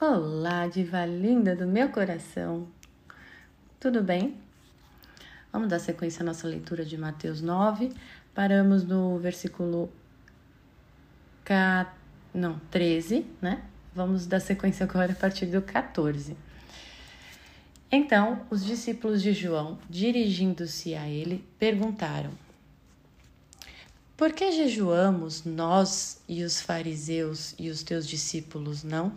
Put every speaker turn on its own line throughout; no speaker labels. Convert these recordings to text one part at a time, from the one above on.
Olá, diva linda do meu coração. Tudo bem? Vamos dar sequência à nossa leitura de Mateus 9. Paramos no versículo não, 13, né? Vamos dar sequência agora a partir do 14. Então, os discípulos de João, dirigindo-se a ele, perguntaram: Por que jejuamos nós e os fariseus e os teus discípulos não?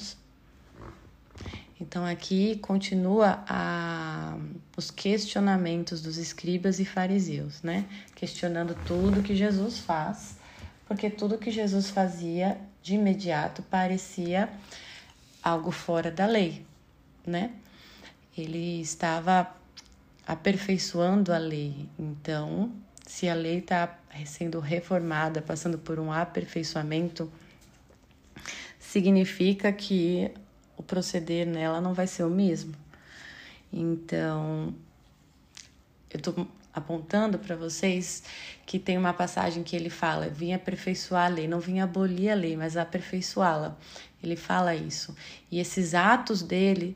Então aqui continua a, os questionamentos dos escribas e fariseus, né? Questionando tudo que Jesus faz, porque tudo que Jesus fazia de imediato parecia algo fora da lei, né? Ele estava aperfeiçoando a lei. Então, se a lei está sendo reformada, passando por um aperfeiçoamento, significa que o proceder nela não vai ser o mesmo. Então, eu estou apontando para vocês que tem uma passagem que ele fala: vim aperfeiçoar a lei, não vim abolir a lei, mas aperfeiçoá-la. Ele fala isso. E esses atos dele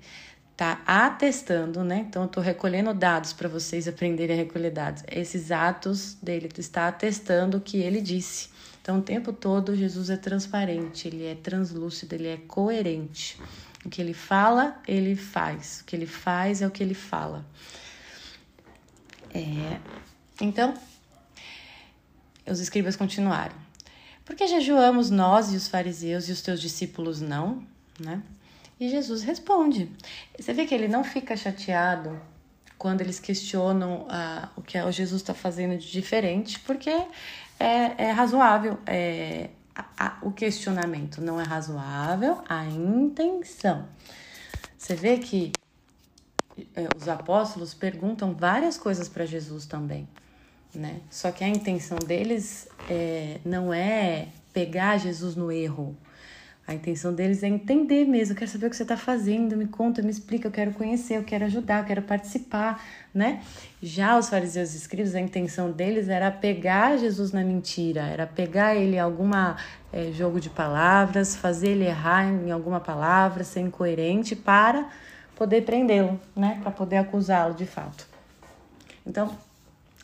tá atestando, né? Então eu estou recolhendo dados para vocês aprenderem a recolher dados. Esses atos dele está atestando o que ele disse. Então o tempo todo Jesus é transparente, ele é translúcido, ele é coerente. O que ele fala, ele faz. O que ele faz é o que ele fala. É, então, os escribas continuaram. Por que jejuamos nós e os fariseus e os teus discípulos não? Né? E Jesus responde. Você vê que ele não fica chateado quando eles questionam ah, o que o Jesus está fazendo de diferente, porque é, é razoável. É, a, a, o questionamento não é razoável, a intenção. Você vê que é, os apóstolos perguntam várias coisas para Jesus também, né? Só que a intenção deles é, não é pegar Jesus no erro. A intenção deles é entender mesmo. Eu quero saber o que você está fazendo, me conta, me explica. Eu quero conhecer, eu quero ajudar, eu quero participar, né? Já os fariseus e escribas, a intenção deles era pegar Jesus na mentira, era pegar ele em alguma é, jogo de palavras, fazer ele errar em alguma palavra, ser incoerente para poder prendê-lo, né? Para poder acusá-lo de fato. Então,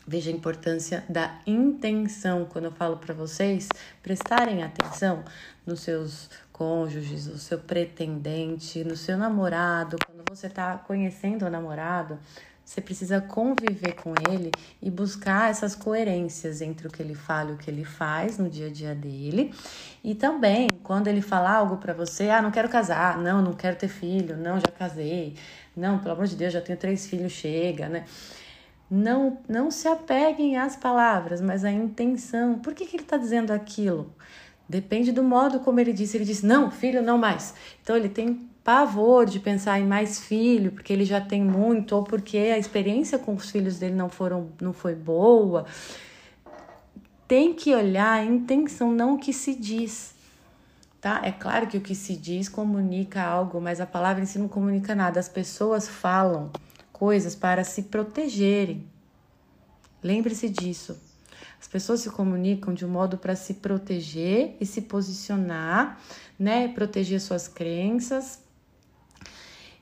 veja a importância da intenção quando eu falo para vocês prestarem atenção nos seus cônjuges, no seu pretendente, no seu namorado, quando você está conhecendo o namorado, você precisa conviver com ele e buscar essas coerências entre o que ele fala e o que ele faz no dia a dia dele. E também, quando ele falar algo para você, ah, não quero casar, não, não quero ter filho, não, já casei, não, pelo amor de Deus, já tenho três filhos, chega, né? Não, não se apeguem às palavras, mas à intenção. Por que, que ele está dizendo aquilo? Depende do modo como ele disse. Ele disse, não, filho, não mais. Então ele tem pavor de pensar em mais filho, porque ele já tem muito, ou porque a experiência com os filhos dele não, foram, não foi boa. Tem que olhar a intenção, não o que se diz. Tá? É claro que o que se diz comunica algo, mas a palavra em si não comunica nada. As pessoas falam coisas para se protegerem. Lembre-se disso. As pessoas se comunicam de um modo para se proteger e se posicionar, né? Proteger suas crenças,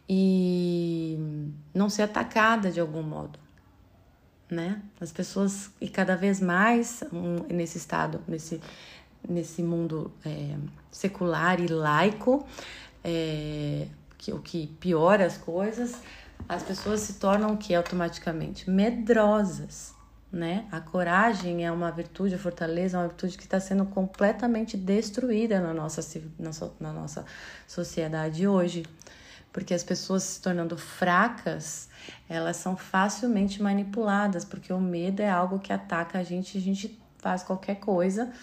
e não ser atacada de algum modo, né? As pessoas e cada vez mais um, nesse estado, nesse nesse mundo é, secular e laico, é, que, o que piora as coisas, as pessoas se tornam o que automaticamente medrosas, né? A coragem é uma virtude, a fortaleza é uma virtude que está sendo completamente destruída na nossa, na nossa sociedade hoje porque as pessoas se tornando fracas, elas são facilmente manipuladas, porque o medo é algo que ataca a gente, a gente faz qualquer coisa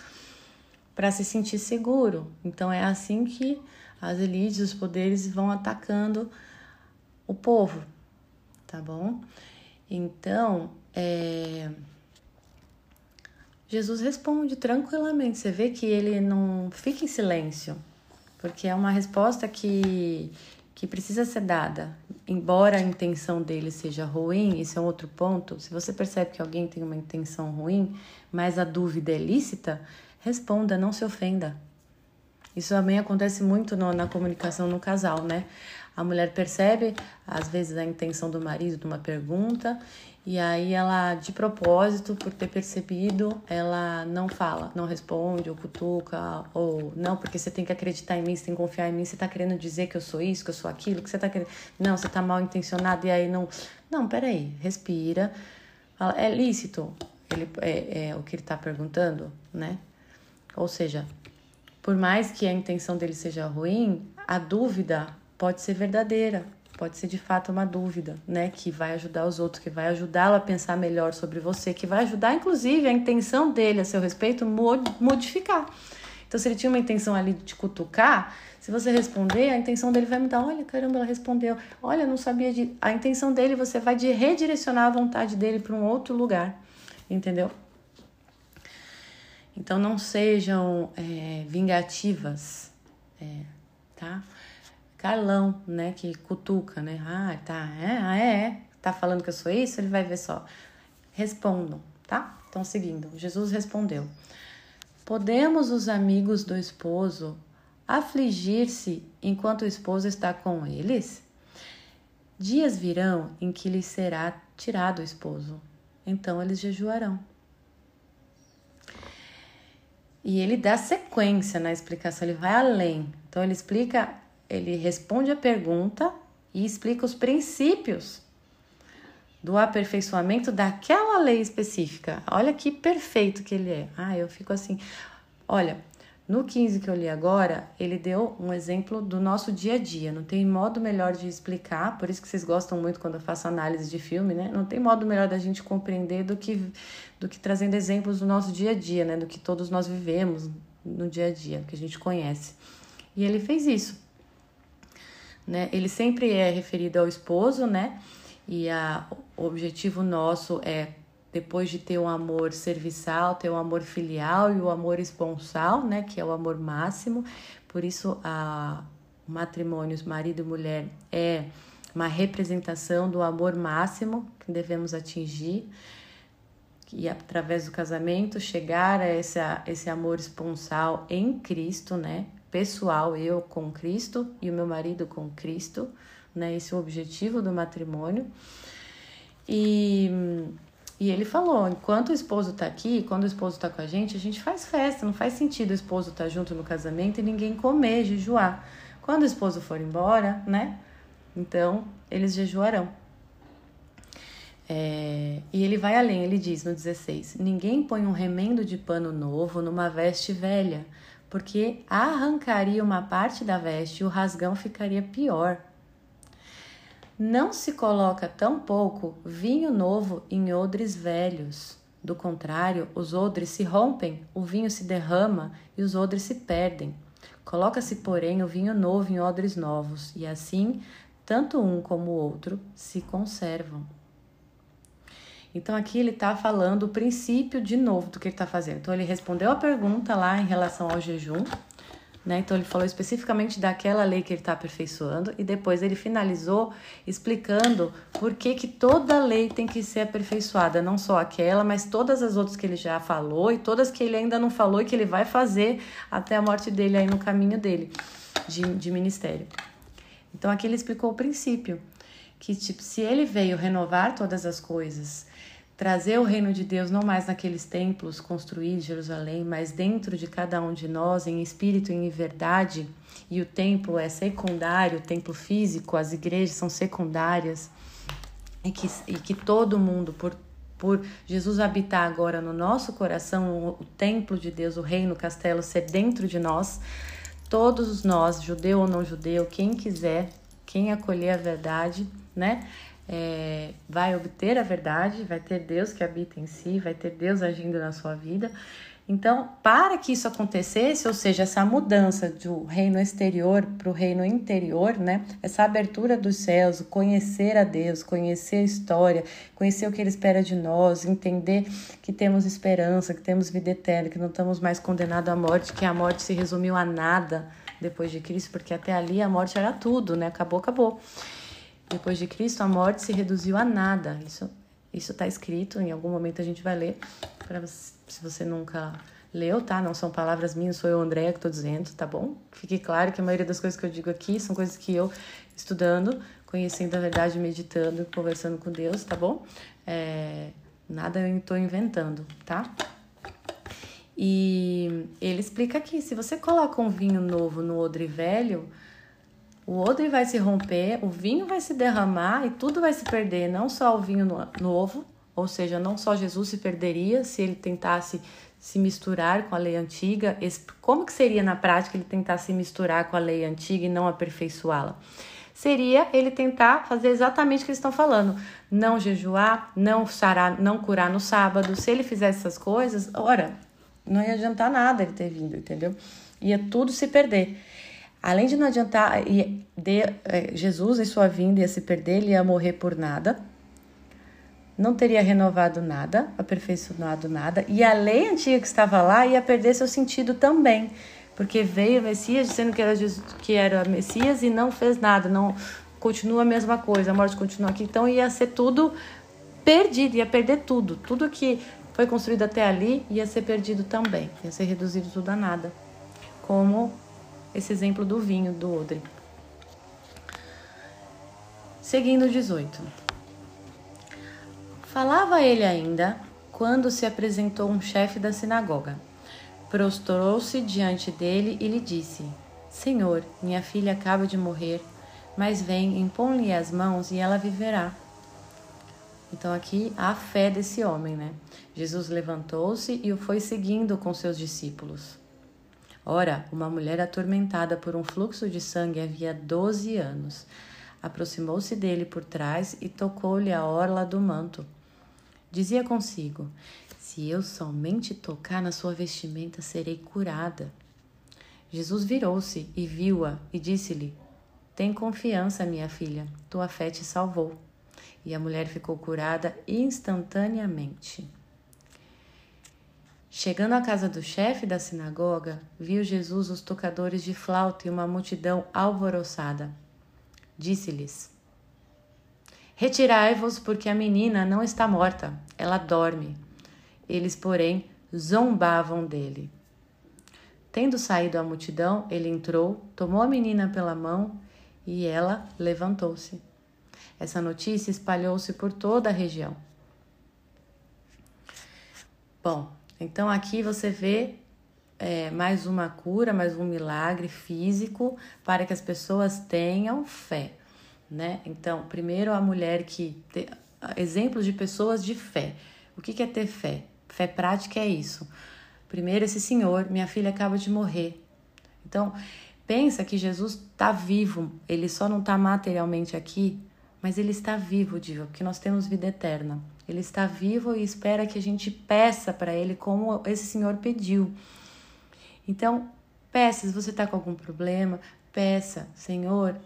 para se sentir seguro. Então é assim que as elites, os poderes vão atacando o povo, tá bom? Então, é... Jesus responde tranquilamente. Você vê que ele não fica em silêncio, porque é uma resposta que que precisa ser dada, embora a intenção dele seja ruim, isso é um outro ponto. Se você percebe que alguém tem uma intenção ruim, mas a dúvida é lícita, responda, não se ofenda. Isso também acontece muito no, na comunicação no casal, né? A mulher percebe, às vezes, a intenção do marido de uma pergunta, e aí ela, de propósito, por ter percebido, ela não fala, não responde, ou cutuca, ou não, porque você tem que acreditar em mim, você tem que confiar em mim, você tá querendo dizer que eu sou isso, que eu sou aquilo, que você tá querendo. Não, você tá mal intencionado, e aí não. Não, peraí, respira. Fala, é lícito ele, é, é o que ele tá perguntando, né? Ou seja, por mais que a intenção dele seja ruim, a dúvida pode ser verdadeira, pode ser de fato uma dúvida, né? Que vai ajudar os outros, que vai ajudá-lo a pensar melhor sobre você, que vai ajudar, inclusive, a intenção dele a seu respeito modificar. Então, se ele tinha uma intenção ali de cutucar, se você responder, a intenção dele vai mudar. Olha, caramba, ela respondeu. Olha, não sabia de. A intenção dele, você vai de redirecionar a vontade dele para um outro lugar, entendeu? Então, não sejam é, vingativas, é, tá? Carlão, né, que cutuca, né? Ah, tá, é, ah, é, é, tá falando que eu sou isso? Ele vai ver só. Respondam, tá? Então, seguindo, Jesus respondeu: Podemos os amigos do esposo afligir-se enquanto o esposo está com eles? Dias virão em que lhes será tirado o esposo, então eles jejuarão. E ele dá sequência na explicação, ele vai além. Então ele explica ele responde a pergunta e explica os princípios do aperfeiçoamento daquela lei específica. Olha que perfeito que ele é. Ah, eu fico assim. Olha, no 15 que eu li agora, ele deu um exemplo do nosso dia a dia. Não tem modo melhor de explicar, por isso que vocês gostam muito quando eu faço análise de filme, né? Não tem modo melhor da gente compreender do que, do que trazendo exemplos do nosso dia a dia, né? Do que todos nós vivemos no dia a dia, que a gente conhece. E ele fez isso né? Ele sempre é referido ao esposo, né? E a, o objetivo nosso é, depois de ter um amor serviçal, ter um amor filial e o amor esponsal, né? Que é o amor máximo. Por isso, a, o matrimônio, marido e mulher, é uma representação do amor máximo que devemos atingir e através do casamento chegar a esse, esse amor esponsal em Cristo, né? Pessoal, eu com Cristo e o meu marido com Cristo, né? Esse é o objetivo do matrimônio. E, e ele falou: enquanto o esposo está aqui, quando o esposo está com a gente, a gente faz festa. Não faz sentido o esposo estar tá junto no casamento e ninguém comer, jejuar. Quando o esposo for embora, né? Então eles jejuarão. É, e ele vai além, ele diz no 16: Ninguém põe um remendo de pano novo numa veste velha porque arrancaria uma parte da veste e o rasgão ficaria pior. Não se coloca tão pouco vinho novo em odres velhos. Do contrário, os odres se rompem, o vinho se derrama e os odres se perdem. Coloca-se, porém, o vinho novo em odres novos, e assim, tanto um como o outro se conservam. Então aqui ele está falando o princípio de novo do que ele está fazendo. Então ele respondeu a pergunta lá em relação ao jejum, né? Então ele falou especificamente daquela lei que ele está aperfeiçoando e depois ele finalizou explicando por que, que toda lei tem que ser aperfeiçoada, não só aquela, mas todas as outras que ele já falou e todas que ele ainda não falou e que ele vai fazer até a morte dele aí no caminho dele de, de ministério. Então aqui ele explicou o princípio que tipo se ele veio renovar todas as coisas trazer o reino de Deus não mais naqueles templos construídos em Jerusalém, mas dentro de cada um de nós, em espírito e em verdade. E o templo é secundário, o templo físico, as igrejas são secundárias. E que, e que todo mundo, por, por Jesus habitar agora no nosso coração, o, o templo de Deus, o reino, o castelo ser dentro de nós, todos nós, judeu ou não judeu, quem quiser, quem acolher a verdade, né? É, vai obter a verdade, vai ter Deus que habita em si, vai ter Deus agindo na sua vida. Então, para que isso acontecesse, ou seja, essa mudança do reino exterior para o reino interior, né? Essa abertura dos céus, conhecer a Deus, conhecer a história, conhecer o que Ele espera de nós, entender que temos esperança, que temos vida eterna, que não estamos mais condenados à morte, que a morte se resumiu a nada depois de Cristo, porque até ali a morte era tudo, né? Acabou, acabou. Depois de Cristo, a morte se reduziu a nada. Isso isso está escrito, em algum momento a gente vai ler, se você nunca leu, tá? Não são palavras minhas, sou eu, Andréia, que tô dizendo, tá bom? Fique claro que a maioria das coisas que eu digo aqui são coisas que eu, estudando, conhecendo a verdade, meditando, conversando com Deus, tá bom? É, nada eu estou inventando, tá? E ele explica aqui: se você coloca um vinho novo no odre velho, o odre vai se romper, o vinho vai se derramar e tudo vai se perder, não só o vinho novo, ou seja, não só Jesus se perderia se ele tentasse se misturar com a lei antiga. Como que seria na prática ele tentar se misturar com a lei antiga e não aperfeiçoá-la? Seria ele tentar fazer exatamente o que eles estão falando: não jejuar, não sarar, não curar no sábado. Se ele fizesse essas coisas, ora, não ia adiantar nada ele ter vindo, entendeu? Ia tudo se perder. Além de não adiantar, ia, de, é, Jesus em sua vinda ia se perder, ele ia morrer por nada, não teria renovado nada, aperfeiçoado nada, e a lei antiga que estava lá ia perder seu sentido também, porque veio o Messias dizendo que era, Jesus, que era Messias e não fez nada, não continua a mesma coisa, a morte continua aqui, então ia ser tudo perdido, ia perder tudo, tudo que foi construído até ali ia ser perdido também, ia ser reduzido tudo a nada. Como esse exemplo do vinho do odre. Seguindo 18. Falava ele ainda quando se apresentou um chefe da sinagoga. Prostrou-se diante dele e lhe disse: Senhor, minha filha acaba de morrer, mas vem, impõe-lhe as mãos e ela viverá. Então aqui a fé desse homem, né? Jesus levantou-se e o foi seguindo com seus discípulos. Ora, uma mulher atormentada por um fluxo de sangue havia doze anos. Aproximou-se dele por trás e tocou-lhe a orla do manto. Dizia consigo: Se eu somente tocar na sua vestimenta, serei curada. Jesus virou-se e viu-a e disse-lhe: Tem confiança, minha filha, tua fé te salvou e a mulher ficou curada instantaneamente. Chegando à casa do chefe da sinagoga, viu Jesus os tocadores de flauta e uma multidão alvoroçada. Disse-lhes: Retirai-vos, porque a menina não está morta, ela dorme. Eles, porém, zombavam dele. Tendo saído a multidão, ele entrou, tomou a menina pela mão e ela levantou-se. Essa notícia espalhou-se por toda a região. Bom, então aqui você vê é, mais uma cura, mais um milagre físico para que as pessoas tenham fé, né? Então, primeiro a mulher que te, exemplos de pessoas de fé. O que, que é ter fé? Fé prática é isso. Primeiro, esse senhor, minha filha acaba de morrer. Então, pensa que Jesus está vivo, ele só não está materialmente aqui mas ele está vivo, Diva, porque nós temos vida eterna. Ele está vivo e espera que a gente peça para ele como esse senhor pediu. Então, peça, se você está com algum problema, peça, Senhor,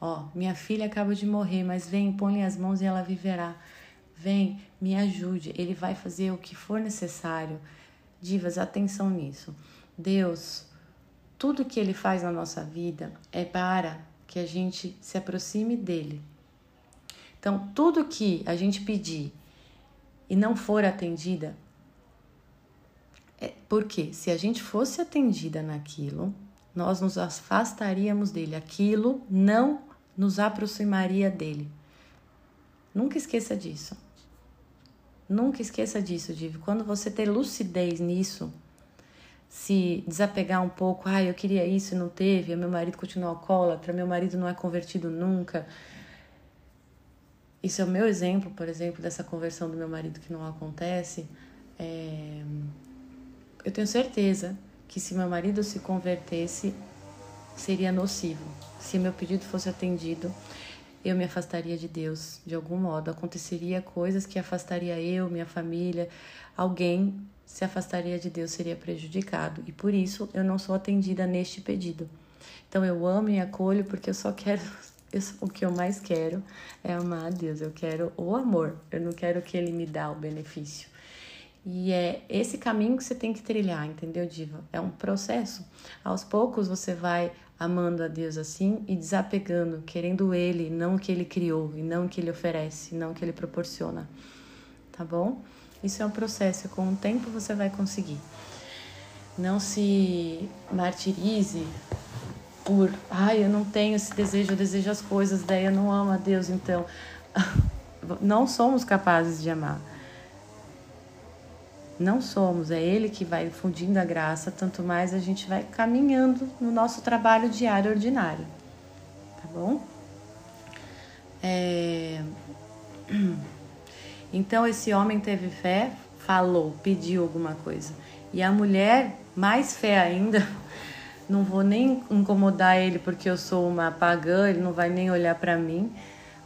ó, minha filha acaba de morrer, mas vem, põe as mãos e ela viverá. Vem, me ajude. Ele vai fazer o que for necessário. Divas, atenção nisso. Deus, tudo que ele faz na nossa vida é para que a gente se aproxime dele, então, tudo que a gente pedir e não for atendida, é porque se a gente fosse atendida naquilo, nós nos afastaríamos dele. Aquilo não nos aproximaria dele. Nunca esqueça disso. Nunca esqueça disso, Div. Quando você ter lucidez nisso, se desapegar um pouco, ah, eu queria isso e não teve, meu marido continua alcoólatra, meu marido não é convertido nunca, isso é o meu exemplo, por exemplo, dessa conversão do meu marido que não acontece. É... Eu tenho certeza que se meu marido se convertesse, seria nocivo. Se meu pedido fosse atendido, eu me afastaria de Deus de algum modo. Aconteceria coisas que afastaria eu, minha família, alguém se afastaria de Deus, seria prejudicado. E por isso eu não sou atendida neste pedido. Então eu amo e acolho porque eu só quero eu, o que eu mais quero é amar a Deus. Eu quero o amor. Eu não quero que Ele me dá o benefício. E é esse caminho que você tem que trilhar, entendeu, Diva? É um processo. Aos poucos você vai amando a Deus assim e desapegando, querendo Ele, não o que Ele criou, e não o que Ele oferece, não o que Ele proporciona. Tá bom? Isso é um processo. Com o tempo você vai conseguir. não se martirize por, ai, eu não tenho esse desejo, eu desejo as coisas, daí eu não amo a Deus, então não somos capazes de amar. Não somos, é Ele que vai fundindo a graça, tanto mais a gente vai caminhando no nosso trabalho diário ordinário. Tá bom? É... Então esse homem teve fé, falou, pediu alguma coisa. E a mulher, mais fé ainda, não vou nem incomodar ele porque eu sou uma pagã, ele não vai nem olhar para mim,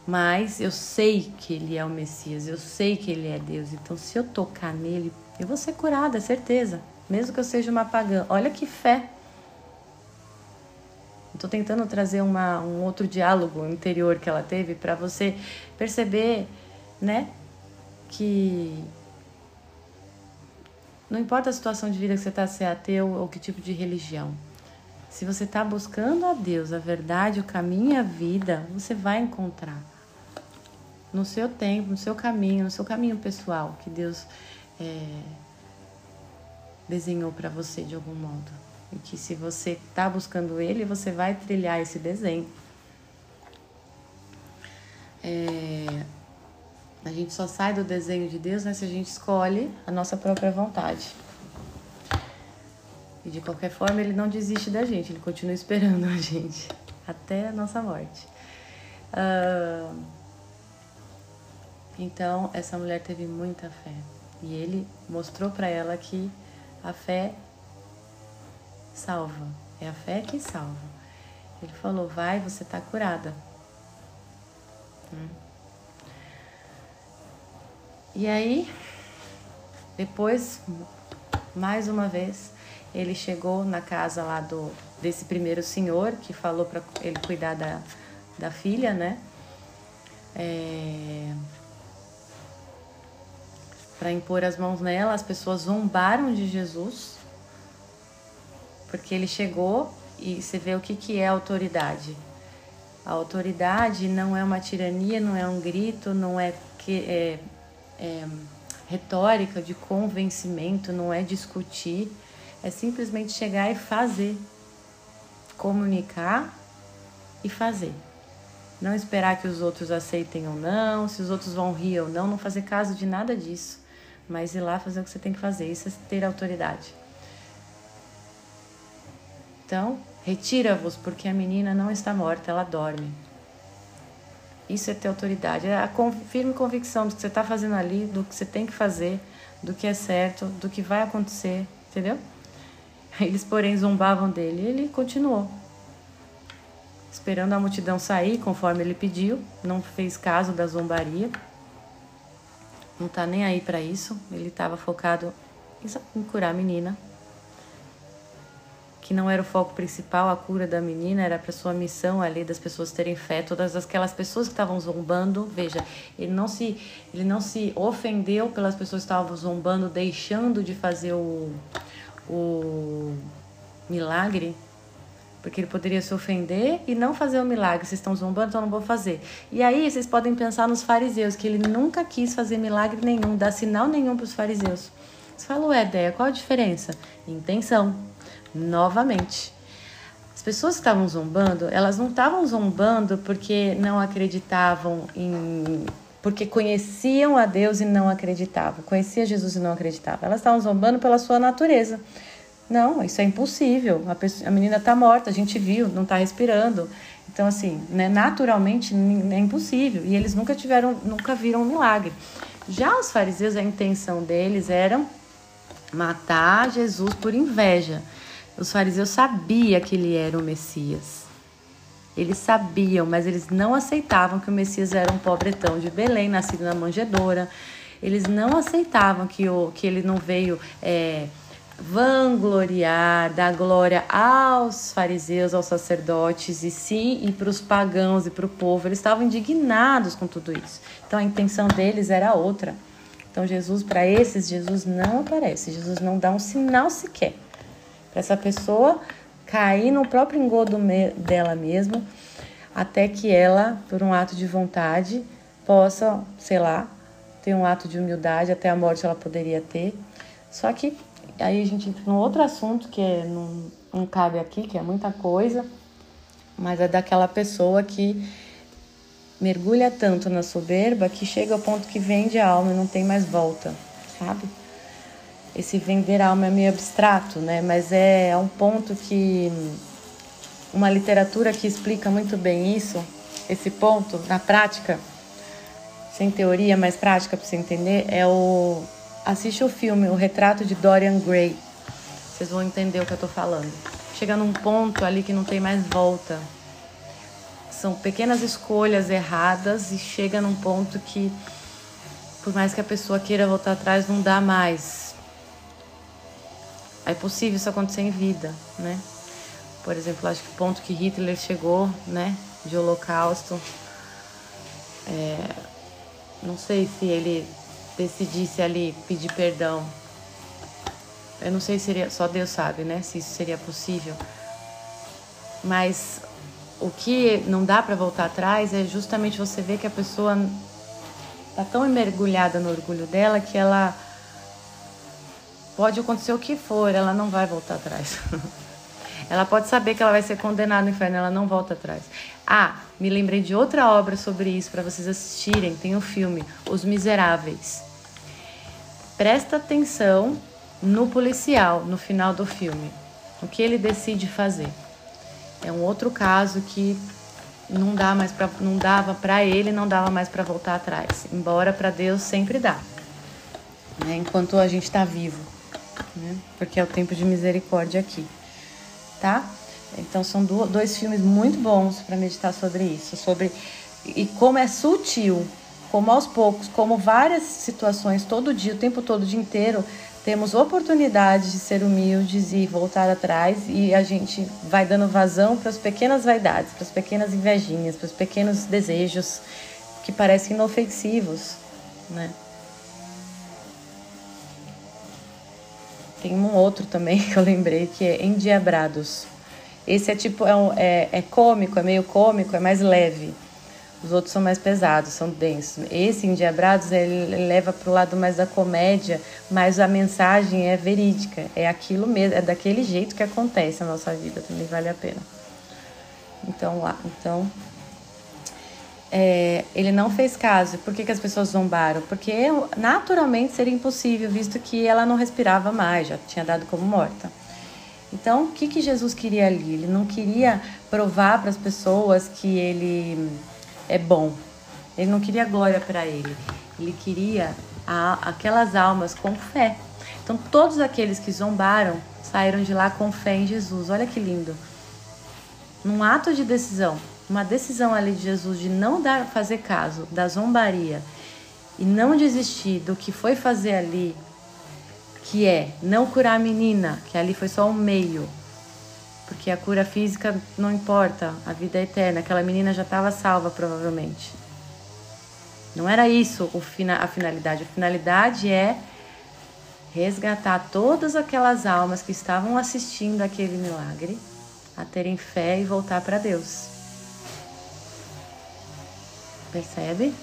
mas eu sei que ele é o Messias, eu sei que ele é Deus. Então, se eu tocar nele, eu vou ser curada, é certeza, mesmo que eu seja uma pagã. Olha que fé. Estou tentando trazer uma, um outro diálogo interior que ela teve para você perceber, né, que não importa a situação de vida que você está, se é ateu ou que tipo de religião. Se você está buscando a Deus, a verdade, o caminho e a vida, você vai encontrar no seu tempo, no seu caminho, no seu caminho pessoal que Deus é, desenhou para você de algum modo. E que se você está buscando Ele, você vai trilhar esse desenho. É, a gente só sai do desenho de Deus né, se a gente escolhe a nossa própria vontade. De qualquer forma, ele não desiste da gente, ele continua esperando a gente até a nossa morte. Uh, então, essa mulher teve muita fé e ele mostrou para ela que a fé salva, é a fé que salva. Ele falou: Vai, você está curada. Hum. E aí, depois, mais uma vez, ele chegou na casa lá do desse primeiro senhor que falou para ele cuidar da, da filha, né? É, para impor as mãos nela, as pessoas zombaram de Jesus, porque ele chegou e você vê o que, que é autoridade. A autoridade não é uma tirania, não é um grito, não é, que, é, é retórica de convencimento, não é discutir é simplesmente chegar e fazer. Comunicar e fazer. Não esperar que os outros aceitem ou não, se os outros vão rir ou não, não fazer caso de nada disso. Mas ir lá fazer o que você tem que fazer. Isso é ter autoridade. Então, retira-vos, porque a menina não está morta, ela dorme. Isso é ter autoridade. É a firme convicção do que você está fazendo ali, do que você tem que fazer, do que é certo, do que vai acontecer, entendeu? Eles, porém, zombavam dele e ele continuou. Esperando a multidão sair, conforme ele pediu, não fez caso da zombaria. Não tá nem aí para isso. Ele estava focado em curar a menina. Que não era o foco principal, a cura da menina, era para sua missão ali das pessoas terem fé. Todas aquelas pessoas que estavam zombando, veja, ele não se ele não se ofendeu pelas pessoas que estavam zombando, deixando de fazer o o milagre, porque ele poderia se ofender e não fazer o milagre. Vocês estão zombando, então não vou fazer. E aí vocês podem pensar nos fariseus, que ele nunca quis fazer milagre nenhum, dar sinal nenhum para os fariseus. Você fala, ué, ideia, qual a diferença? Intenção. Novamente. As pessoas que estavam zombando, elas não estavam zombando porque não acreditavam em. Porque conheciam a Deus e não acreditavam. Conhecia Jesus e não acreditavam. Elas estavam zombando pela sua natureza. Não, isso é impossível. A, pessoa, a menina está morta, a gente viu, não está respirando. Então, assim, né, naturalmente é impossível. E eles nunca tiveram, nunca viram um milagre. Já os fariseus, a intenção deles era matar Jesus por inveja. Os fariseus sabiam que ele era o Messias. Eles sabiam, mas eles não aceitavam que o Messias era um pobretão de Belém, nascido na manjedoura. Eles não aceitavam que, o, que ele não veio é, vangloriar, dar glória aos fariseus, aos sacerdotes, e sim e para os pagãos e para o povo. Eles estavam indignados com tudo isso. Então a intenção deles era outra. Então Jesus, para esses, Jesus não aparece, Jesus não dá um sinal sequer para essa pessoa cair no próprio engodo dela mesma, até que ela, por um ato de vontade, possa, sei lá, ter um ato de humildade, até a morte ela poderia ter. Só que aí a gente entra num outro assunto que é, não, não cabe aqui, que é muita coisa, mas é daquela pessoa que mergulha tanto na soberba que chega ao ponto que vende a alma e não tem mais volta, sabe? Esse vender alma é meio abstrato, né? Mas é, é um ponto que uma literatura que explica muito bem isso, esse ponto na prática, sem teoria, mas prática para você entender, é o assiste o filme O Retrato de Dorian Gray. Vocês vão entender o que eu tô falando. Chega num ponto ali que não tem mais volta. São pequenas escolhas erradas e chega num ponto que por mais que a pessoa queira voltar atrás, não dá mais. É possível isso acontecer em vida, né? Por exemplo, acho que o ponto que Hitler chegou, né, de holocausto, é, não sei se ele decidisse ali pedir perdão. Eu não sei se seria, só Deus sabe, né, se isso seria possível. Mas o que não dá para voltar atrás é justamente você ver que a pessoa tá tão mergulhada no orgulho dela que ela pode acontecer o que for, ela não vai voltar atrás. ela pode saber que ela vai ser condenada no inferno, ela não volta atrás. Ah, me lembrei de outra obra sobre isso para vocês assistirem. Tem o um filme Os Miseráveis. Presta atenção no policial no final do filme. O que ele decide fazer. É um outro caso que não dá mais para não dava para ele, não dava mais para voltar atrás. Embora para Deus sempre dá. Né? Enquanto a gente está vivo, né? Porque é o tempo de misericórdia aqui, tá? Então são dois filmes muito bons para meditar sobre isso, sobre e como é sutil, como aos poucos, como várias situações todo dia, o tempo todo, o dia inteiro, temos oportunidade de ser humildes e voltar atrás e a gente vai dando vazão para as pequenas vaidades, para as pequenas invejinhas, para os pequenos desejos que parecem inofensivos, né? Tem um outro também que eu lembrei que é Endiabrados. Esse é tipo, é, um, é, é cômico, é meio cômico, é mais leve. Os outros são mais pesados, são densos. Esse Endiabrados ele leva para o lado mais da comédia, mas a mensagem é verídica. É aquilo mesmo, é daquele jeito que acontece na nossa vida, também vale a pena. Então lá, então é, ele não fez caso. Por que, que as pessoas zombaram? Porque naturalmente seria impossível, visto que ela não respirava mais, já tinha dado como morta. Então, o que, que Jesus queria ali? Ele não queria provar para as pessoas que ele é bom. Ele não queria glória para ele. Ele queria a, aquelas almas com fé. Então, todos aqueles que zombaram saíram de lá com fé em Jesus. Olha que lindo. Num ato de decisão, uma decisão ali de Jesus de não dar, fazer caso da zombaria e não desistir do que foi fazer ali, que é não curar a menina, que ali foi só um meio, porque a cura física não importa, a vida é eterna. Aquela menina já estava salva, provavelmente. Não era isso a finalidade. A finalidade é resgatar todas aquelas almas que estavam assistindo aquele milagre a terem fé e voltar para Deus. Percebe?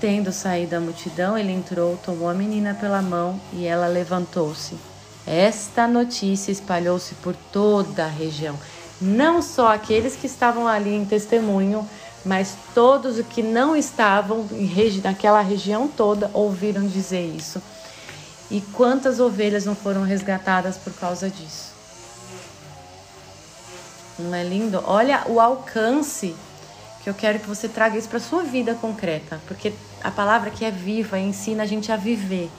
Tendo saído da multidão, ele entrou, tomou a menina pela mão e ela levantou-se. Esta notícia espalhou-se por toda a região, não só aqueles que estavam ali em testemunho, mas todos os que não estavam naquela região toda ouviram dizer isso. E quantas ovelhas não foram resgatadas por causa disso? Não é lindo? Olha o alcance que eu quero que você traga isso para sua vida concreta, porque a palavra que é viva ensina a gente a viver.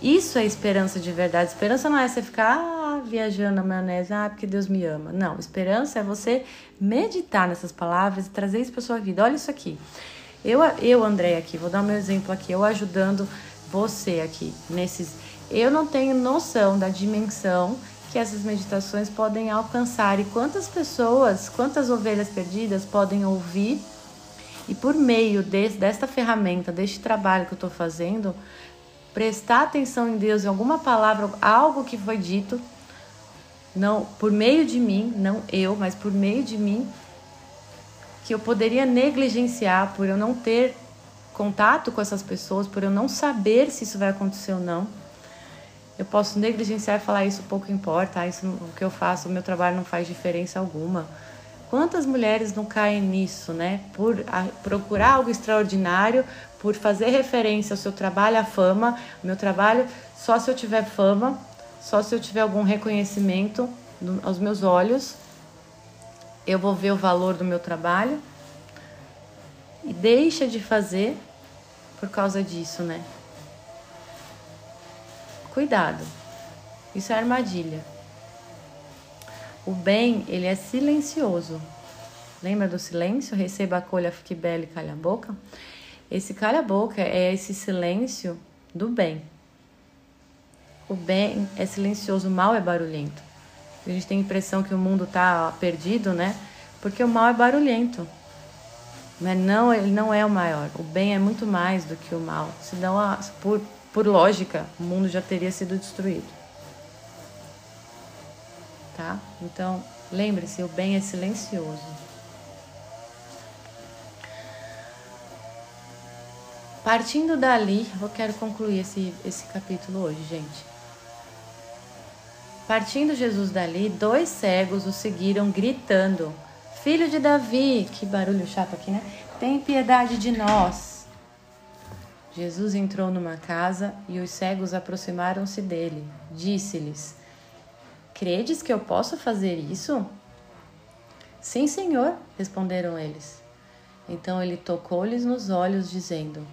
Isso é esperança de verdade. Esperança não é você ficar ah, viajando na maionese, ah, porque Deus me ama. Não, esperança é você meditar nessas palavras e trazer isso para sua vida. Olha isso aqui. Eu, eu, André, aqui, vou dar meu exemplo aqui, eu ajudando você aqui nesses. Eu não tenho noção da dimensão que essas meditações podem alcançar e quantas pessoas, quantas ovelhas perdidas podem ouvir e por meio desse, desta ferramenta, deste trabalho que eu estou fazendo, prestar atenção em Deus, em alguma palavra, algo que foi dito, não por meio de mim, não eu, mas por meio de mim, que eu poderia negligenciar por eu não ter contato com essas pessoas, por eu não saber se isso vai acontecer ou não. Eu posso negligenciar e falar isso pouco importa, ah, isso o que eu faço, o meu trabalho não faz diferença alguma. Quantas mulheres não caem nisso, né? Por a, procurar algo extraordinário, por fazer referência ao seu trabalho, à fama. Meu trabalho, só se eu tiver fama, só se eu tiver algum reconhecimento aos meus olhos, eu vou ver o valor do meu trabalho e deixa de fazer por causa disso, né? Cuidado. Isso é armadilha. O bem, ele é silencioso. Lembra do silêncio? Receba, acolha, fique bela e calha a boca. Esse calha a boca é esse silêncio do bem. O bem é silencioso, o mal é barulhento. A gente tem a impressão que o mundo está perdido, né? Porque o mal é barulhento. Mas não, ele não é o maior. O bem é muito mais do que o mal. Senão, por, por lógica, o mundo já teria sido destruído. Tá? Então, lembre-se, o bem é silencioso. Partindo dali, eu quero concluir esse, esse capítulo hoje, gente. Partindo Jesus dali, dois cegos o seguiram gritando: Filho de Davi, que barulho chato aqui, né? Tem piedade de nós. Jesus entrou numa casa e os cegos aproximaram-se dele. Disse-lhes: Credes que eu posso fazer isso? Sim, senhor, responderam eles. Então ele tocou-lhes nos olhos, dizendo: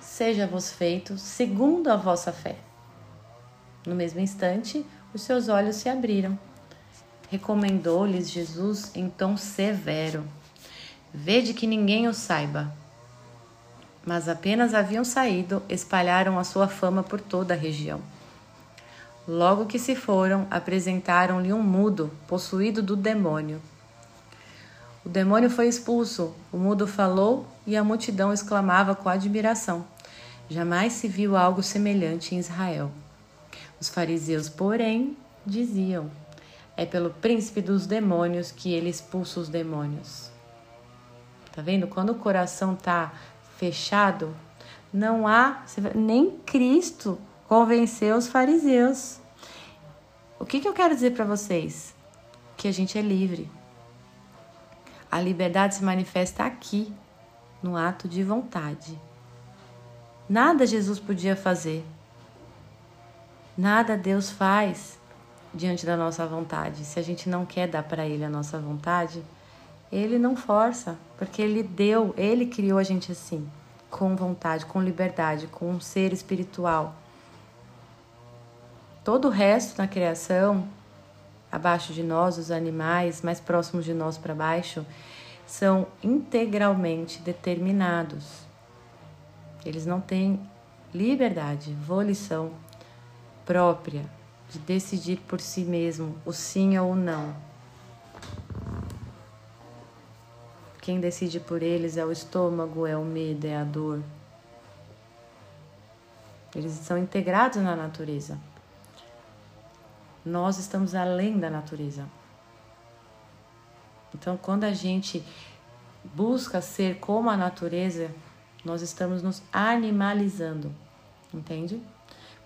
Seja-vos feito segundo a vossa fé. No mesmo instante, os seus olhos se abriram. Recomendou-lhes Jesus em tom severo: Vede que ninguém o saiba. Mas apenas haviam saído, espalharam a sua fama por toda a região. Logo que se foram, apresentaram-lhe um mudo, possuído do demônio. O demônio foi expulso, o mudo falou e a multidão exclamava com admiração: Jamais se viu algo semelhante em Israel. Os fariseus, porém, diziam: É pelo príncipe dos demônios que ele expulsa os demônios. Tá vendo? Quando o coração tá fechado, não há nem Cristo convenceu os fariseus. O que, que eu quero dizer para vocês? Que a gente é livre. A liberdade se manifesta aqui, no ato de vontade. Nada Jesus podia fazer Nada Deus faz diante da nossa vontade. Se a gente não quer dar para Ele a nossa vontade, Ele não força, porque Ele deu, Ele criou a gente assim, com vontade, com liberdade, com um ser espiritual. Todo o resto na criação, abaixo de nós, os animais, mais próximos de nós para baixo, são integralmente determinados. Eles não têm liberdade, volição, própria de decidir por si mesmo o sim ou o não. Quem decide por eles é o estômago, é o medo, é a dor. Eles são integrados na natureza. Nós estamos além da natureza. Então, quando a gente busca ser como a natureza, nós estamos nos animalizando, entende?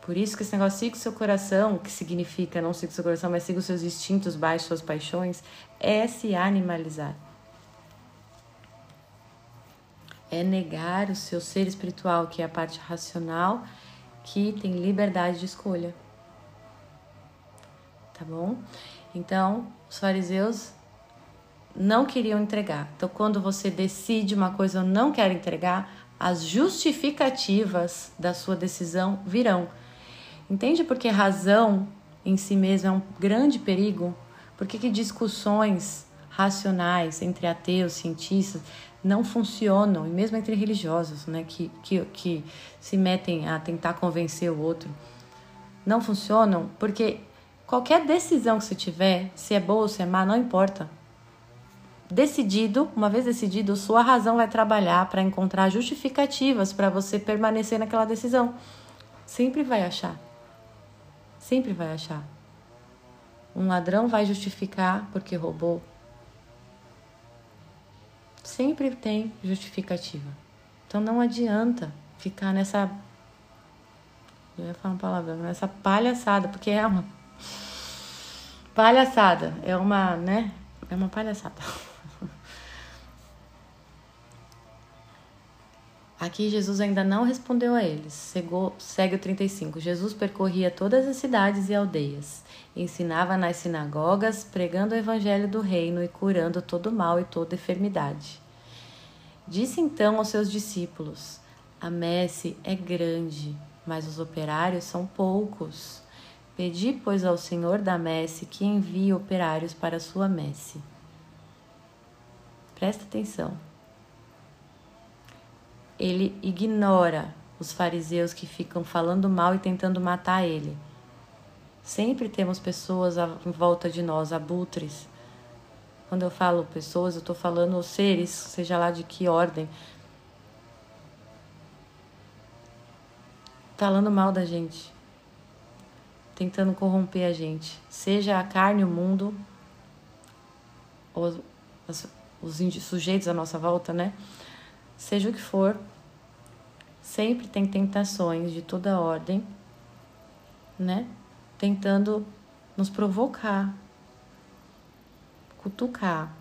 Por isso que esse negócio siga o seu coração, que significa não siga o seu coração, mas siga os seus instintos baixos, suas paixões, é se animalizar. É negar o seu ser espiritual, que é a parte racional, que tem liberdade de escolha. Tá bom? Então, os fariseus não queriam entregar. Então, quando você decide uma coisa ou não quer entregar, as justificativas da sua decisão virão. Entende porque razão em si mesma é um grande perigo? Por que, que discussões racionais entre ateus, cientistas, não funcionam, e mesmo entre religiosos, né, que, que, que se metem a tentar convencer o outro, não funcionam porque qualquer decisão que você tiver, se é boa ou se é má, não importa. Decidido, uma vez decidido, sua razão vai trabalhar para encontrar justificativas para você permanecer naquela decisão. Sempre vai achar. Sempre vai achar. Um ladrão vai justificar porque roubou. Sempre tem justificativa. Então não adianta ficar nessa. Eu ia falar uma palavra, nessa palhaçada, porque é uma palhaçada. É uma, né? É uma palhaçada. Aqui Jesus ainda não respondeu a eles. Segou, segue o 35. Jesus percorria todas as cidades e aldeias, ensinava nas sinagogas, pregando o evangelho do reino e curando todo mal e toda enfermidade. Disse então aos seus discípulos: A messe é grande, mas os operários são poucos. Pedi, pois, ao Senhor da messe que envie operários para a sua messe. Presta atenção ele ignora os fariseus que ficam falando mal e tentando matar ele. Sempre temos pessoas em volta de nós, abutres. Quando eu falo pessoas, eu estou falando seres, seja lá de que ordem, falando mal da gente, tentando corromper a gente, seja a carne, o mundo, ou os sujeitos à nossa volta, né? Seja o que for, sempre tem tentações de toda ordem, né? Tentando nos provocar, cutucar.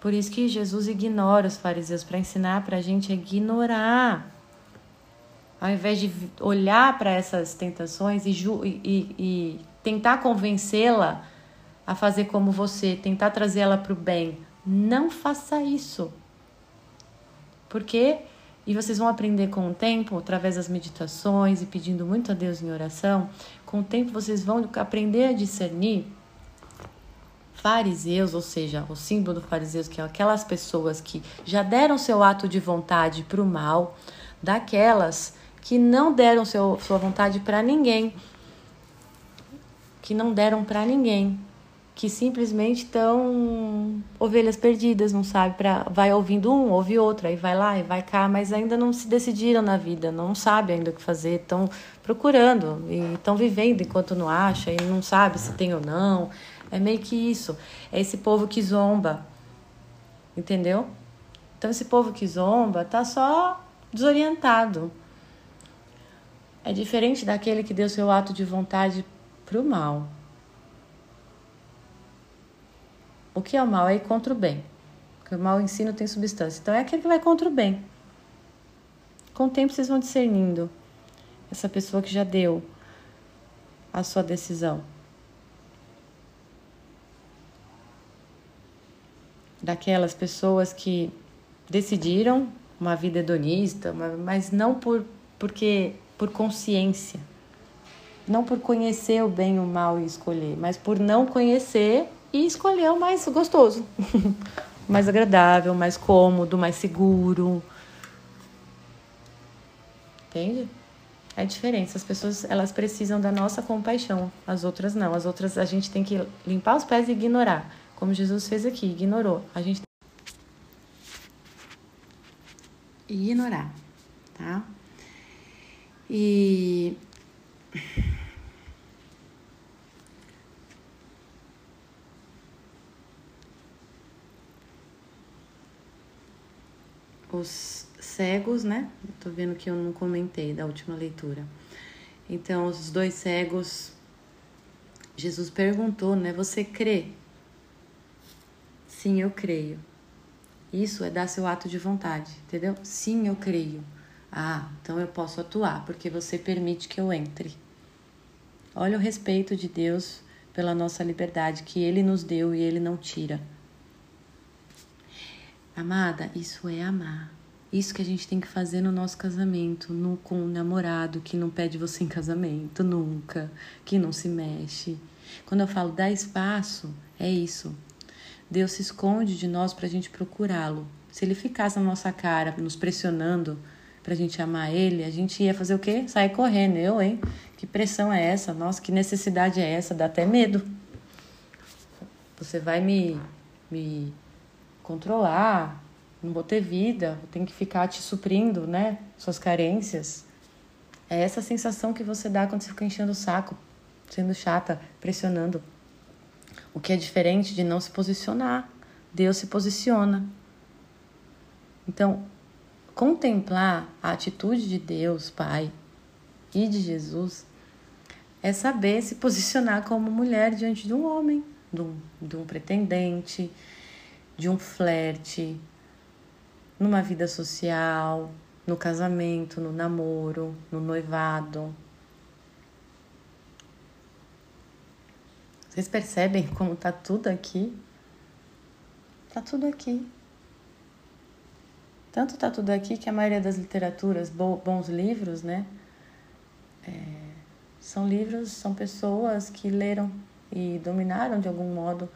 Por isso que Jesus ignora os fariseus para ensinar para a gente a ignorar. Ao invés de olhar para essas tentações e, e, e tentar convencê-la a fazer como você, tentar trazê-la para o bem, não faça isso. Porque e vocês vão aprender com o tempo, através das meditações e pedindo muito a Deus em oração, com o tempo vocês vão aprender a discernir fariseus, ou seja, o símbolo do fariseus, que é aquelas pessoas que já deram seu ato de vontade para o mal, daquelas que não deram seu, sua vontade para ninguém, que não deram para ninguém, que simplesmente estão ovelhas perdidas, não sabe, para vai ouvindo um, ouve outro, aí vai lá e vai cá, mas ainda não se decidiram na vida, não sabe ainda o que fazer, estão procurando e estão vivendo enquanto não acha e não sabe se tem ou não. É meio que isso. É esse povo que zomba. Entendeu? Então esse povo que zomba tá só desorientado. É diferente daquele que deu seu ato de vontade pro mal. O que é o mal? É ir contra o bem. Porque o mal em si não tem substância. Então é aquele que vai contra o bem. Com o tempo vocês vão discernindo essa pessoa que já deu a sua decisão. Daquelas pessoas que decidiram uma vida hedonista, mas não por porque por consciência. Não por conhecer o bem e o mal e escolher, mas por não conhecer e escolher o mais gostoso, mais agradável, mais cômodo, mais seguro. Entende? É diferente. As pessoas elas precisam da nossa compaixão, as outras não. As outras a gente tem que limpar os pés e ignorar, como Jesus fez aqui, ignorou. A gente ignorar, tá? E os cegos, né? Tô vendo que eu não comentei da última leitura. Então, os dois cegos, Jesus perguntou, né? Você crê? Sim, eu creio. Isso é dar seu ato de vontade, entendeu? Sim, eu creio. Ah, então eu posso atuar, porque você permite que eu entre. Olha o respeito de Deus pela nossa liberdade que Ele nos deu e Ele não tira. Amada, isso é amar. Isso que a gente tem que fazer no nosso casamento, no, com um namorado que não pede você em casamento nunca, que não se mexe. Quando eu falo dar espaço, é isso. Deus se esconde de nós para a gente procurá-lo. Se ele ficasse na nossa cara, nos pressionando para a gente amar ele, a gente ia fazer o quê? Sair correndo. Eu, hein? Que pressão é essa? Nossa, que necessidade é essa? Dá até medo. Você vai me, me controlar, não vou ter vida, tenho que ficar te suprindo, né? Suas carências. É essa sensação que você dá quando você fica enchendo o saco, sendo chata, pressionando. O que é diferente de não se posicionar. Deus se posiciona. Então, contemplar a atitude de Deus, Pai, e de Jesus, é saber se posicionar como mulher diante de um homem, de um, de um pretendente, de um flerte, numa vida social, no casamento, no namoro, no noivado. Vocês percebem como tá tudo aqui? Tá tudo aqui. Tanto tá tudo aqui que a maioria das literaturas, bons livros, né? É, são livros, são pessoas que leram e dominaram de algum modo,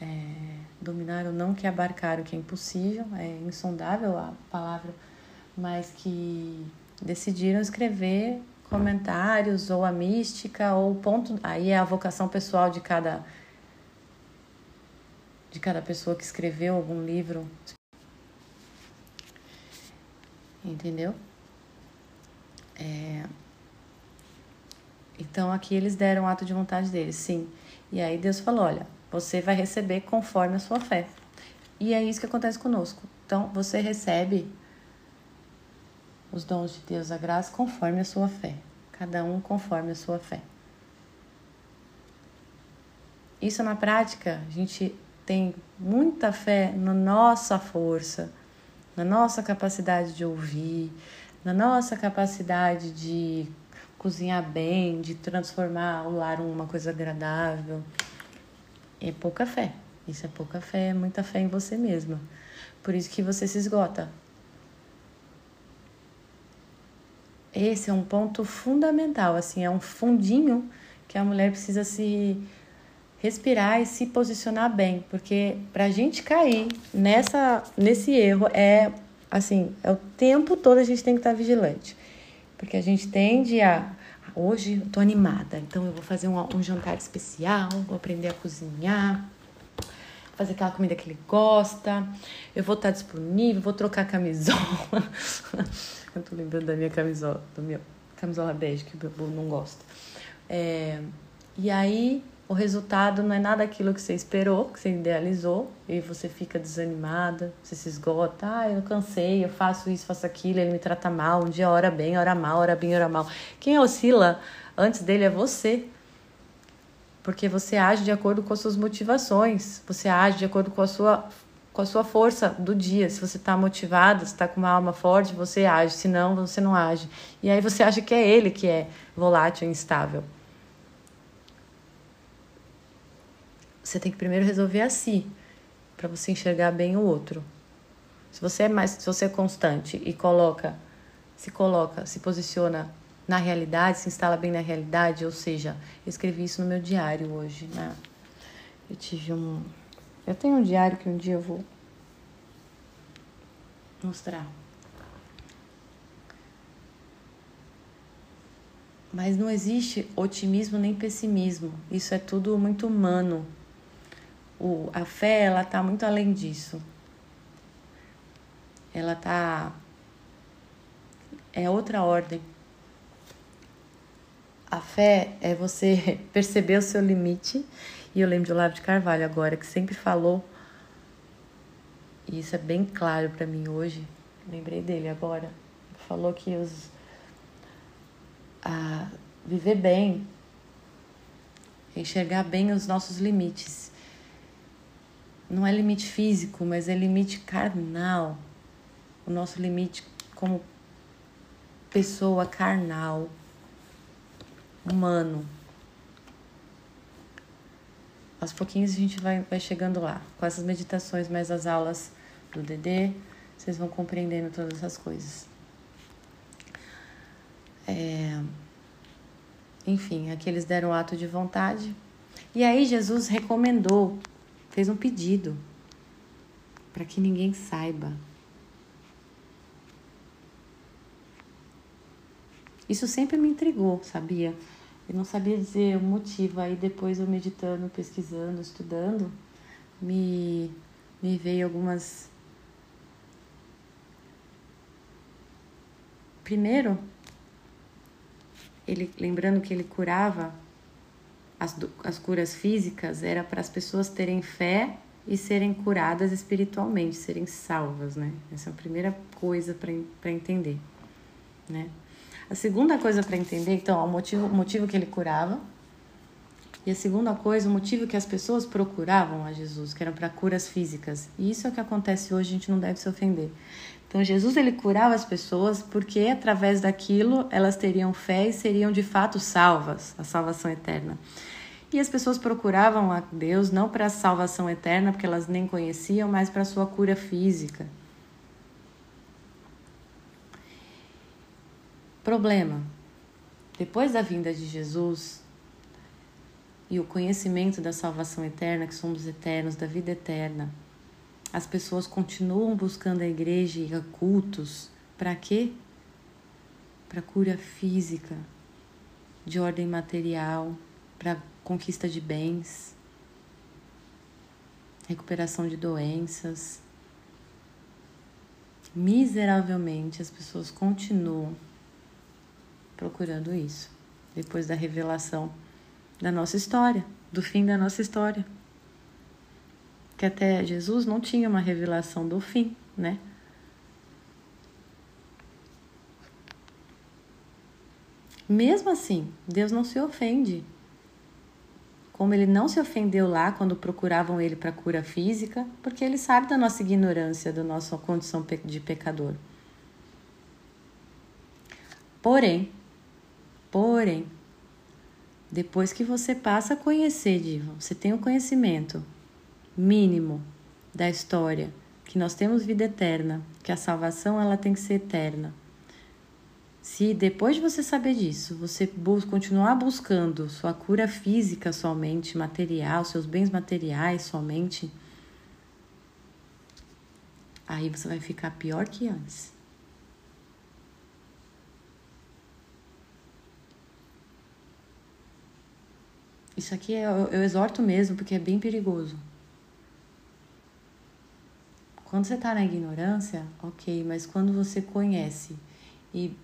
é, dominaram não que abarcaram o que é impossível, é insondável a palavra, mas que decidiram escrever comentários ou a mística ou ponto, aí é a vocação pessoal de cada de cada pessoa que escreveu algum livro. Entendeu? É... Então aqui eles deram o ato de vontade deles, sim. E aí Deus falou: olha, você vai receber conforme a sua fé. E é isso que acontece conosco. Então você recebe os dons de Deus, a graça, conforme a sua fé. Cada um conforme a sua fé. Isso na prática, a gente tem muita fé na nossa força, na nossa capacidade de ouvir, na nossa capacidade de cozinhar bem, de transformar o lar em uma coisa agradável. É pouca fé. Isso é pouca fé, é muita fé em você mesma. Por isso que você se esgota. Esse é um ponto fundamental, assim, é um fundinho que a mulher precisa se respirar e se posicionar bem, porque para a gente cair nessa nesse erro é assim, é o tempo todo a gente tem que estar vigilante, porque a gente tende a hoje eu tô animada, então eu vou fazer um, um jantar especial, vou aprender a cozinhar, fazer aquela comida que ele gosta, eu vou estar disponível, vou trocar a camisola. eu tô lembrando da minha camisola, do meu camisola bege que o Bebo não gosta. É, e aí o resultado não é nada aquilo que você esperou, que você idealizou, e você fica desanimada, você se esgota, ah, eu cansei, eu faço isso, faço aquilo, ele me trata mal, um dia ora bem, ora mal, ora bem, ora mal. Quem oscila antes dele é você. Porque você age de acordo com as suas motivações, você age de acordo com a sua com a sua força do dia. Se você está motivado, se está com uma alma forte, você age, se não, você não age. E aí você acha que é ele que é volátil instável. Você tem que primeiro resolver a si, para você enxergar bem o outro. Se você é mais, se você é constante e coloca, se coloca, se posiciona na realidade, se instala bem na realidade, ou seja, eu escrevi isso no meu diário hoje, né? Eu tive um eu tenho um diário que um dia eu vou mostrar. Mas não existe otimismo nem pessimismo. Isso é tudo muito humano o, a fé ela está muito além disso. Ela está é outra ordem. A fé é você perceber o seu limite. E eu lembro de Olavo de Carvalho agora, que sempre falou, e isso é bem claro para mim hoje, lembrei dele agora, falou que os, a, viver bem, enxergar bem os nossos limites não é limite físico, mas é limite carnal. O nosso limite como pessoa carnal, humano. Aos pouquinhos a gente vai, vai chegando lá. Com essas meditações, mais as aulas do DD, vocês vão compreendendo todas essas coisas. É... Enfim, aqui eles deram ato de vontade. E aí Jesus recomendou fez um pedido para que ninguém saiba. Isso sempre me intrigou, sabia? Eu não sabia dizer o motivo. Aí depois eu meditando, pesquisando, estudando, me, me veio algumas. Primeiro, ele lembrando que ele curava as, as curas físicas era para as pessoas terem fé e serem curadas espiritualmente, serem salvas, né? Essa é a primeira coisa para entender, né? A segunda coisa para entender, então, o motivo, o motivo que ele curava. E a segunda coisa, o motivo que as pessoas procuravam a Jesus, que era para curas físicas. E isso é o que acontece hoje, a gente não deve se ofender. Então, Jesus ele curava as pessoas porque através daquilo elas teriam fé e seriam de fato salvas, a salvação eterna. E as pessoas procuravam a Deus não para a salvação eterna, porque elas nem conheciam, mas para a sua cura física. Problema: depois da vinda de Jesus e o conhecimento da salvação eterna, que somos eternos, da vida eterna, as pessoas continuam buscando a igreja e a cultos para quê? Para cura física, de ordem material, para conquista de bens, recuperação de doenças. Miseravelmente as pessoas continuam procurando isso depois da revelação da nossa história, do fim da nossa história. Que até Jesus não tinha uma revelação do fim, né? Mesmo assim, Deus não se ofende como ele não se ofendeu lá quando procuravam ele para cura física, porque ele sabe da nossa ignorância, da nossa condição de pecador. Porém, porém, depois que você passa a conhecer, Diva, você tem o conhecimento mínimo da história, que nós temos vida eterna, que a salvação ela tem que ser eterna se depois de você saber disso, você continuar buscando sua cura física somente, material, seus bens materiais somente, aí você vai ficar pior que antes. Isso aqui eu, eu exorto mesmo, porque é bem perigoso. Quando você está na ignorância, ok, mas quando você conhece e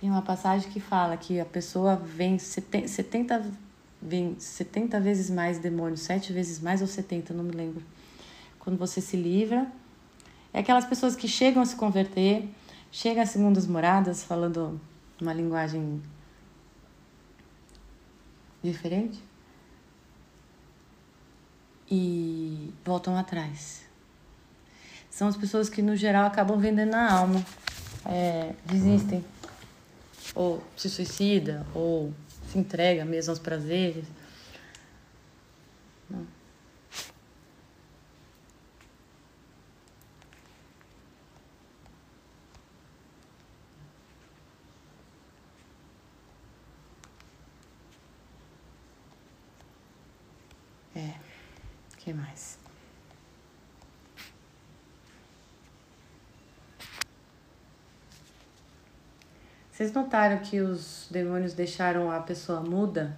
tem uma passagem que fala que a pessoa vem 70, vem 70 vezes mais demônios, 7 vezes mais ou 70, não me lembro. Quando você se livra. É aquelas pessoas que chegam a se converter, chegam a segundas moradas, falando uma linguagem diferente, e voltam atrás. São as pessoas que, no geral, acabam vendendo a alma, é, desistem ou se suicida, ou se entrega mesmo aos prazeres. Não. É, que mais? Vocês notaram que os demônios deixaram a pessoa muda?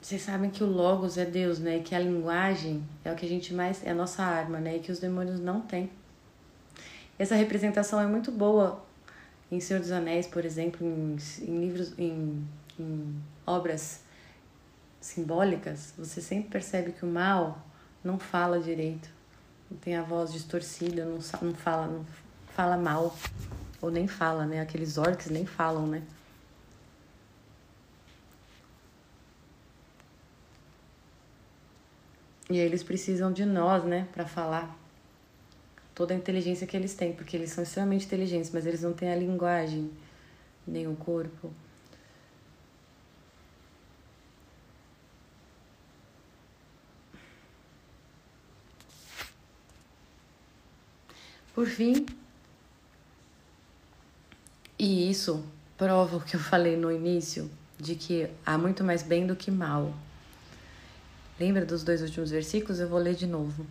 Vocês sabem que o Logos é Deus, né? E que a linguagem é o que a gente mais. é a nossa arma, né? E que os demônios não têm. Essa representação é muito boa em Senhor dos Anéis, por exemplo, em, em livros, em, em obras simbólicas. Você sempre percebe que o mal não fala direito tem a voz distorcida, não, não fala, não fala mal. Ou nem fala, né? Aqueles orcs nem falam, né? E eles precisam de nós, né, para falar toda a inteligência que eles têm, porque eles são extremamente inteligentes, mas eles não têm a linguagem, nem o corpo. Por fim, e isso prova o que eu falei no início, de que há muito mais bem do que mal. Lembra dos dois últimos versículos? Eu vou ler de novo.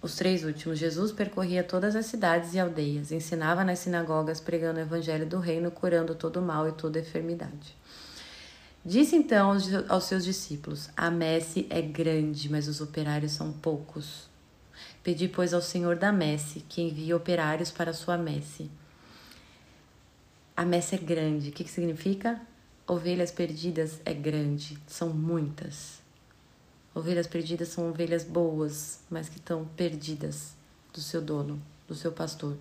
Os três últimos. Jesus percorria todas as cidades e aldeias, ensinava nas sinagogas, pregando o evangelho do reino, curando todo mal e toda enfermidade. Disse então aos seus discípulos: A messe é grande, mas os operários são poucos. Pedi, pois, ao Senhor da messe que envie operários para a sua messe. A messe é grande. O que, que significa? Ovelhas perdidas é grande. São muitas. Ovelhas perdidas são ovelhas boas, mas que estão perdidas do seu dono, do seu pastor.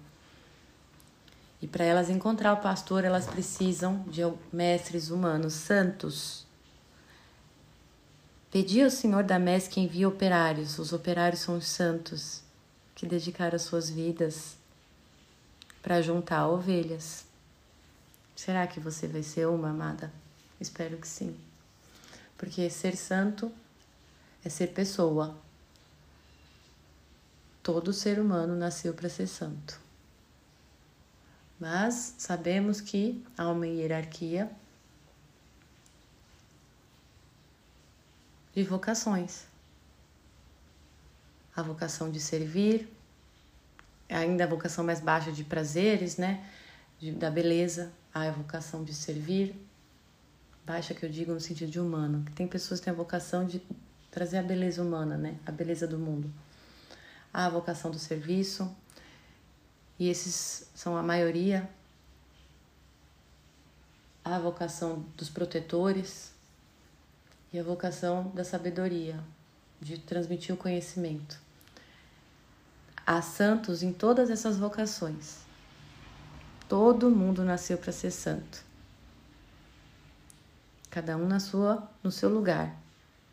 E para elas encontrar o pastor, elas precisam de mestres humanos santos. Pedi ao Senhor da messe que envie operários. Os operários são os santos que dedicaram suas vidas para juntar ovelhas. Será que você vai ser uma amada? Espero que sim. Porque ser santo é ser pessoa. Todo ser humano nasceu para ser santo. Mas sabemos que há uma hierarquia de vocações. A vocação de servir, ainda a vocação mais baixa de prazeres, né? De, da beleza, a vocação de servir, baixa que eu digo no sentido de humano, que tem pessoas que têm a vocação de trazer a beleza humana, né? A beleza do mundo. A vocação do serviço, e esses são a maioria, a vocação dos protetores e a vocação da sabedoria, de transmitir o conhecimento. Há santos em todas essas vocações. Todo mundo nasceu para ser santo. Cada um na sua, no seu lugar,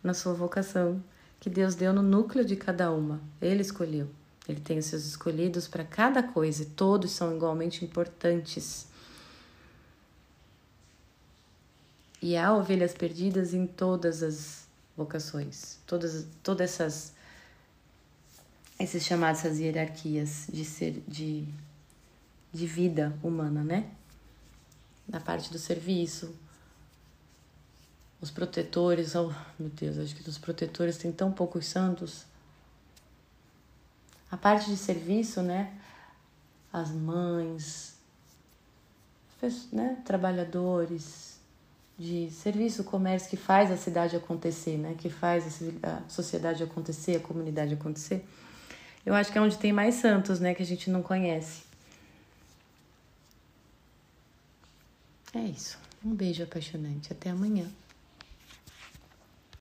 na sua vocação que Deus deu no núcleo de cada uma. Ele escolheu. Ele tem os seus escolhidos para cada coisa e todos são igualmente importantes. E há ovelhas perdidas em todas as vocações, todas, todas essas esses chamados essas hierarquias de ser de, de vida humana, né? Na parte do serviço, os protetores, oh meu Deus, acho que dos protetores tem tão poucos santos a parte de serviço, né? As mães, né? trabalhadores de serviço, comércio que faz a cidade acontecer, né? Que faz a sociedade acontecer, a comunidade acontecer. Eu acho que é onde tem mais santos, né? Que a gente não conhece. É isso. Um beijo apaixonante. Até amanhã.